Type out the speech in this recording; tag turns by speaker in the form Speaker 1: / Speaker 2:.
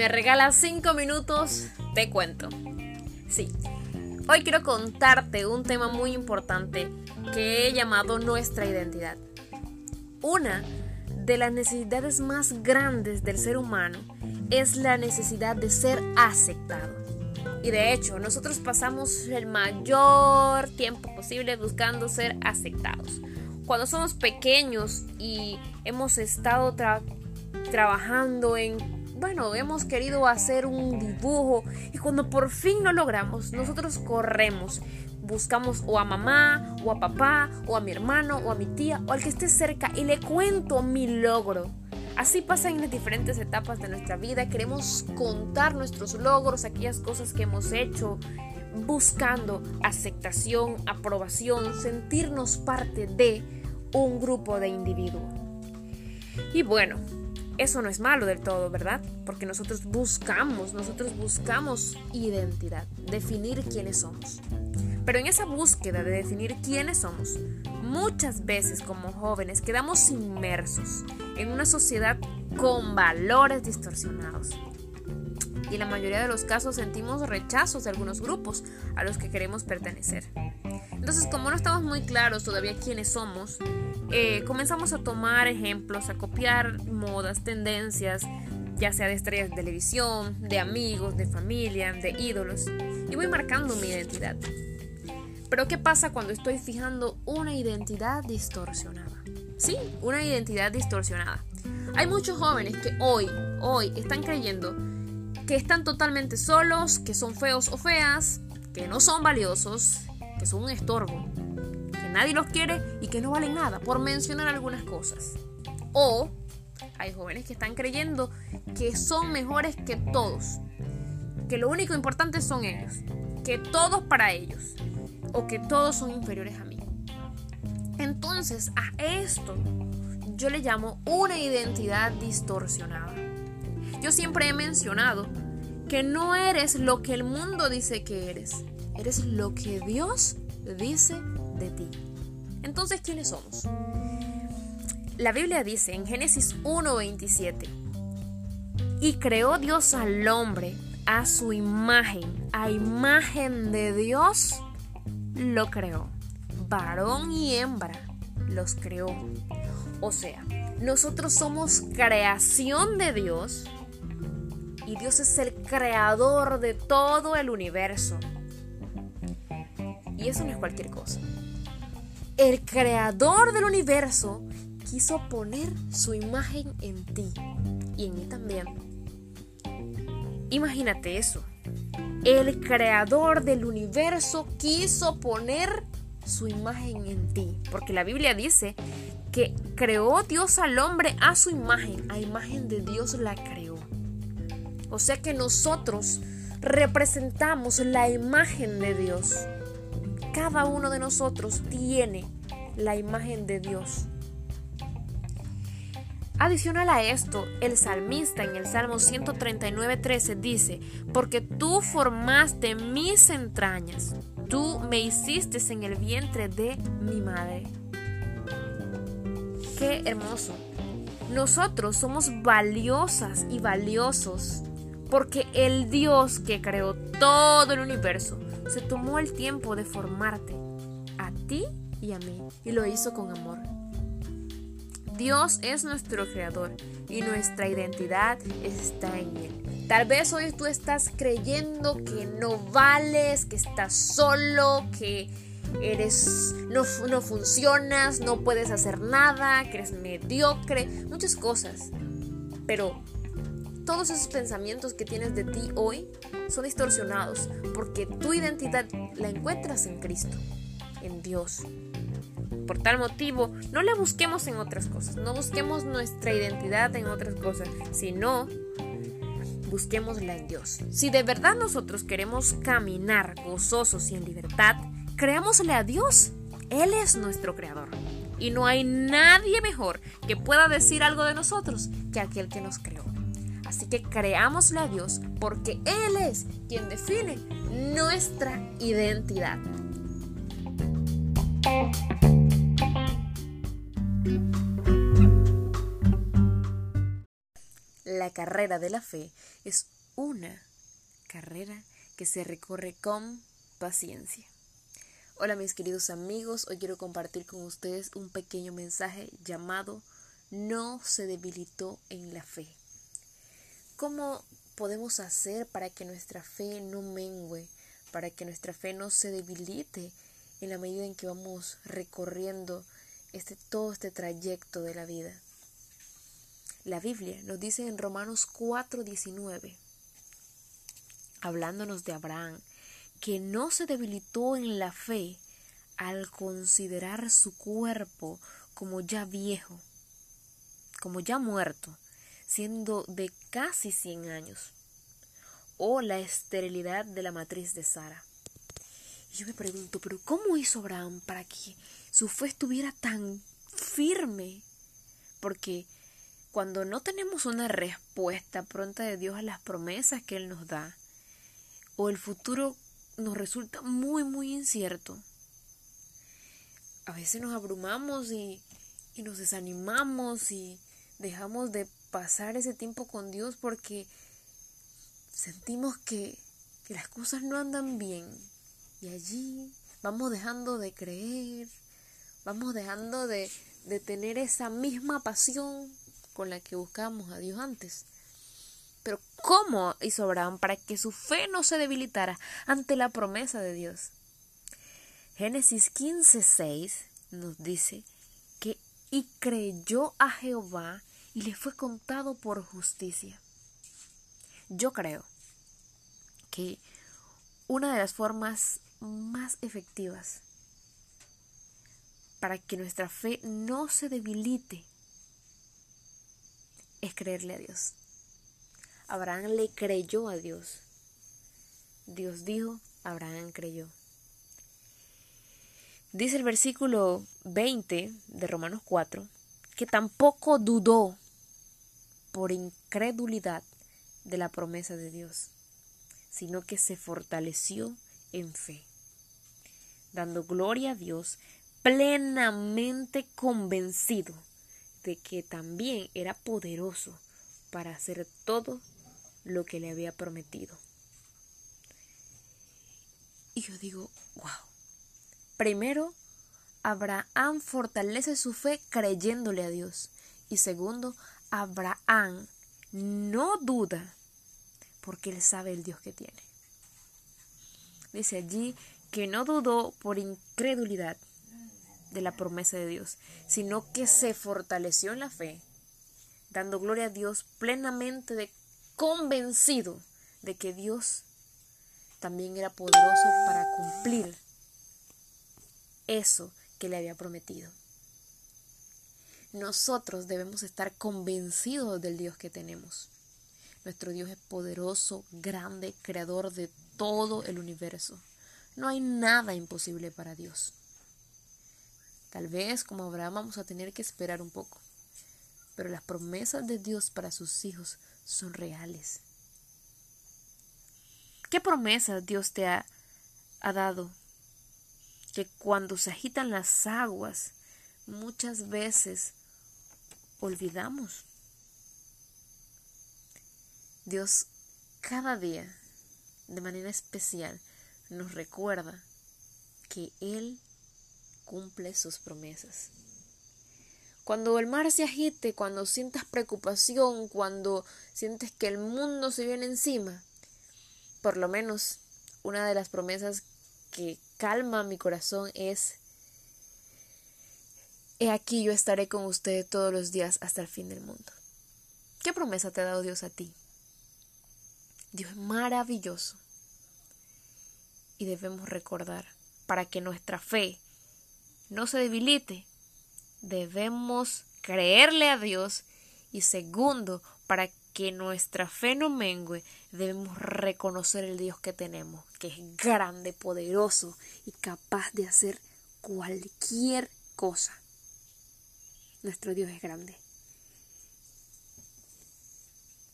Speaker 1: me regalas 5 minutos, te cuento. Sí, hoy quiero contarte un tema muy importante que he llamado nuestra identidad. Una de las necesidades más grandes del ser humano es la necesidad de ser aceptado. Y de hecho, nosotros pasamos el mayor tiempo posible buscando ser aceptados. Cuando somos pequeños y hemos estado trabajando en, bueno, hemos querido hacer un dibujo y cuando por fin lo logramos, nosotros corremos. Buscamos o a mamá, o a papá, o a mi hermano, o a mi tía, o al que esté cerca y le cuento mi logro. Así pasa en las diferentes etapas de nuestra vida. Queremos contar nuestros logros, aquellas cosas que hemos hecho, buscando aceptación, aprobación, sentirnos parte de un grupo de individuos. Y bueno, eso no es malo del todo, ¿verdad? Porque nosotros buscamos, nosotros buscamos identidad, definir quiénes somos. Pero en esa búsqueda de definir quiénes somos, muchas veces como jóvenes quedamos inmersos en una sociedad con valores distorsionados. Y la mayoría de los casos sentimos rechazos de algunos grupos a los que queremos pertenecer. Entonces, como no estamos muy claros todavía quiénes somos, eh, comenzamos a tomar ejemplos, a copiar modas, tendencias, ya sea de estrellas de televisión, de amigos, de familia, de ídolos, y voy marcando mi identidad. Pero ¿qué pasa cuando estoy fijando una identidad distorsionada? Sí, una identidad distorsionada. Hay muchos jóvenes que hoy, hoy están creyendo que están totalmente solos, que son feos o feas, que no son valiosos, que son un estorbo, que nadie los quiere y que no valen nada, por mencionar algunas cosas. O hay jóvenes que están creyendo que son mejores que todos, que lo único importante son ellos, que todos para ellos, o que todos son inferiores a mí. Entonces, a esto yo le llamo una identidad distorsionada. Yo siempre he mencionado que no eres lo que el mundo dice que eres, eres lo que Dios dice de ti. Entonces, ¿quiénes somos? La Biblia dice en Génesis 1:27, y creó Dios al hombre a su imagen, a imagen de Dios lo creó. Varón y hembra los creó. O sea, nosotros somos creación de Dios y Dios es el creador de todo el universo. Y eso no es cualquier cosa. El creador del universo quiso poner su imagen en ti y en mí también. Imagínate eso el creador del universo quiso poner su imagen en ti. Porque la Biblia dice que creó Dios al hombre a su imagen, a imagen de Dios la creó. O sea que nosotros representamos la imagen de Dios. Cada uno de nosotros tiene la imagen de Dios. Adicional a esto, el salmista en el Salmo 139.13 dice, porque tú formaste mis entrañas, tú me hiciste en el vientre de mi madre. Qué hermoso. Nosotros somos valiosas y valiosos porque el Dios que creó todo el universo se tomó el tiempo de formarte a ti y a mí y lo hizo con amor. Dios es nuestro creador y nuestra identidad está en Él. Tal vez hoy tú estás creyendo que no vales, que estás solo, que eres no, no funcionas, no puedes hacer nada, que eres mediocre, muchas cosas. Pero todos esos pensamientos que tienes de ti hoy son distorsionados porque tu identidad la encuentras en Cristo, en Dios. Por tal motivo, no la busquemos en otras cosas, no busquemos nuestra identidad en otras cosas, sino busquémosla en Dios. Si de verdad nosotros queremos caminar gozosos y en libertad, creámosle a Dios. Él es nuestro creador. Y no hay nadie mejor que pueda decir algo de nosotros que aquel que nos creó. Así que creámosle a Dios porque Él es quien define nuestra identidad. la carrera de la fe es una carrera que se recorre con paciencia. Hola mis queridos amigos, hoy quiero compartir con ustedes un pequeño mensaje llamado No se debilitó en la fe. ¿Cómo podemos hacer para que nuestra fe no mengue, para que nuestra fe no se debilite en la medida en que vamos recorriendo este, todo este trayecto de la vida? La Biblia nos dice en Romanos 4:19, hablándonos de Abraham, que no se debilitó en la fe al considerar su cuerpo como ya viejo, como ya muerto, siendo de casi 100 años, o la esterilidad de la matriz de Sara. Y yo me pregunto, pero ¿cómo hizo Abraham para que su fe estuviera tan firme? Porque cuando no tenemos una respuesta pronta de Dios a las promesas que Él nos da, o el futuro nos resulta muy, muy incierto. A veces nos abrumamos y, y nos desanimamos y dejamos de pasar ese tiempo con Dios porque sentimos que, que las cosas no andan bien. Y allí vamos dejando de creer, vamos dejando de, de tener esa misma pasión con la que buscamos a Dios antes. Pero ¿cómo hizo Abraham para que su fe no se debilitara ante la promesa de Dios? Génesis 15:6 nos dice que y creyó a Jehová y le fue contado por justicia. Yo creo que una de las formas más efectivas para que nuestra fe no se debilite es creerle a Dios. Abraham le creyó a Dios. Dios dijo, Abraham creyó. Dice el versículo 20 de Romanos 4 que tampoco dudó por incredulidad de la promesa de Dios, sino que se fortaleció en fe, dando gloria a Dios, plenamente convencido de que también era poderoso para hacer todo lo que le había prometido. Y yo digo, wow. Primero, Abraham fortalece su fe creyéndole a Dios. Y segundo, Abraham no duda porque él sabe el Dios que tiene. Dice allí que no dudó por incredulidad de la promesa de Dios, sino que se fortaleció en la fe, dando gloria a Dios plenamente de convencido de que Dios también era poderoso para cumplir eso que le había prometido. Nosotros debemos estar convencidos del Dios que tenemos. Nuestro Dios es poderoso, grande, creador de todo el universo. No hay nada imposible para Dios. Tal vez como Abraham vamos a tener que esperar un poco, pero las promesas de Dios para sus hijos son reales. ¿Qué promesa Dios te ha dado? Que cuando se agitan las aguas, muchas veces olvidamos. Dios cada día, de manera especial, nos recuerda que Él cumple sus promesas. Cuando el mar se agite, cuando sientas preocupación, cuando sientes que el mundo se viene encima, por lo menos una de las promesas que calma mi corazón es, he aquí yo estaré con usted todos los días hasta el fin del mundo. ¿Qué promesa te ha dado Dios a ti? Dios es maravilloso. Y debemos recordar, para que nuestra fe no se debilite, debemos creerle a Dios y segundo, para que nuestra fe no mengue, debemos reconocer el Dios que tenemos, que es grande, poderoso y capaz de hacer cualquier cosa. Nuestro Dios es grande.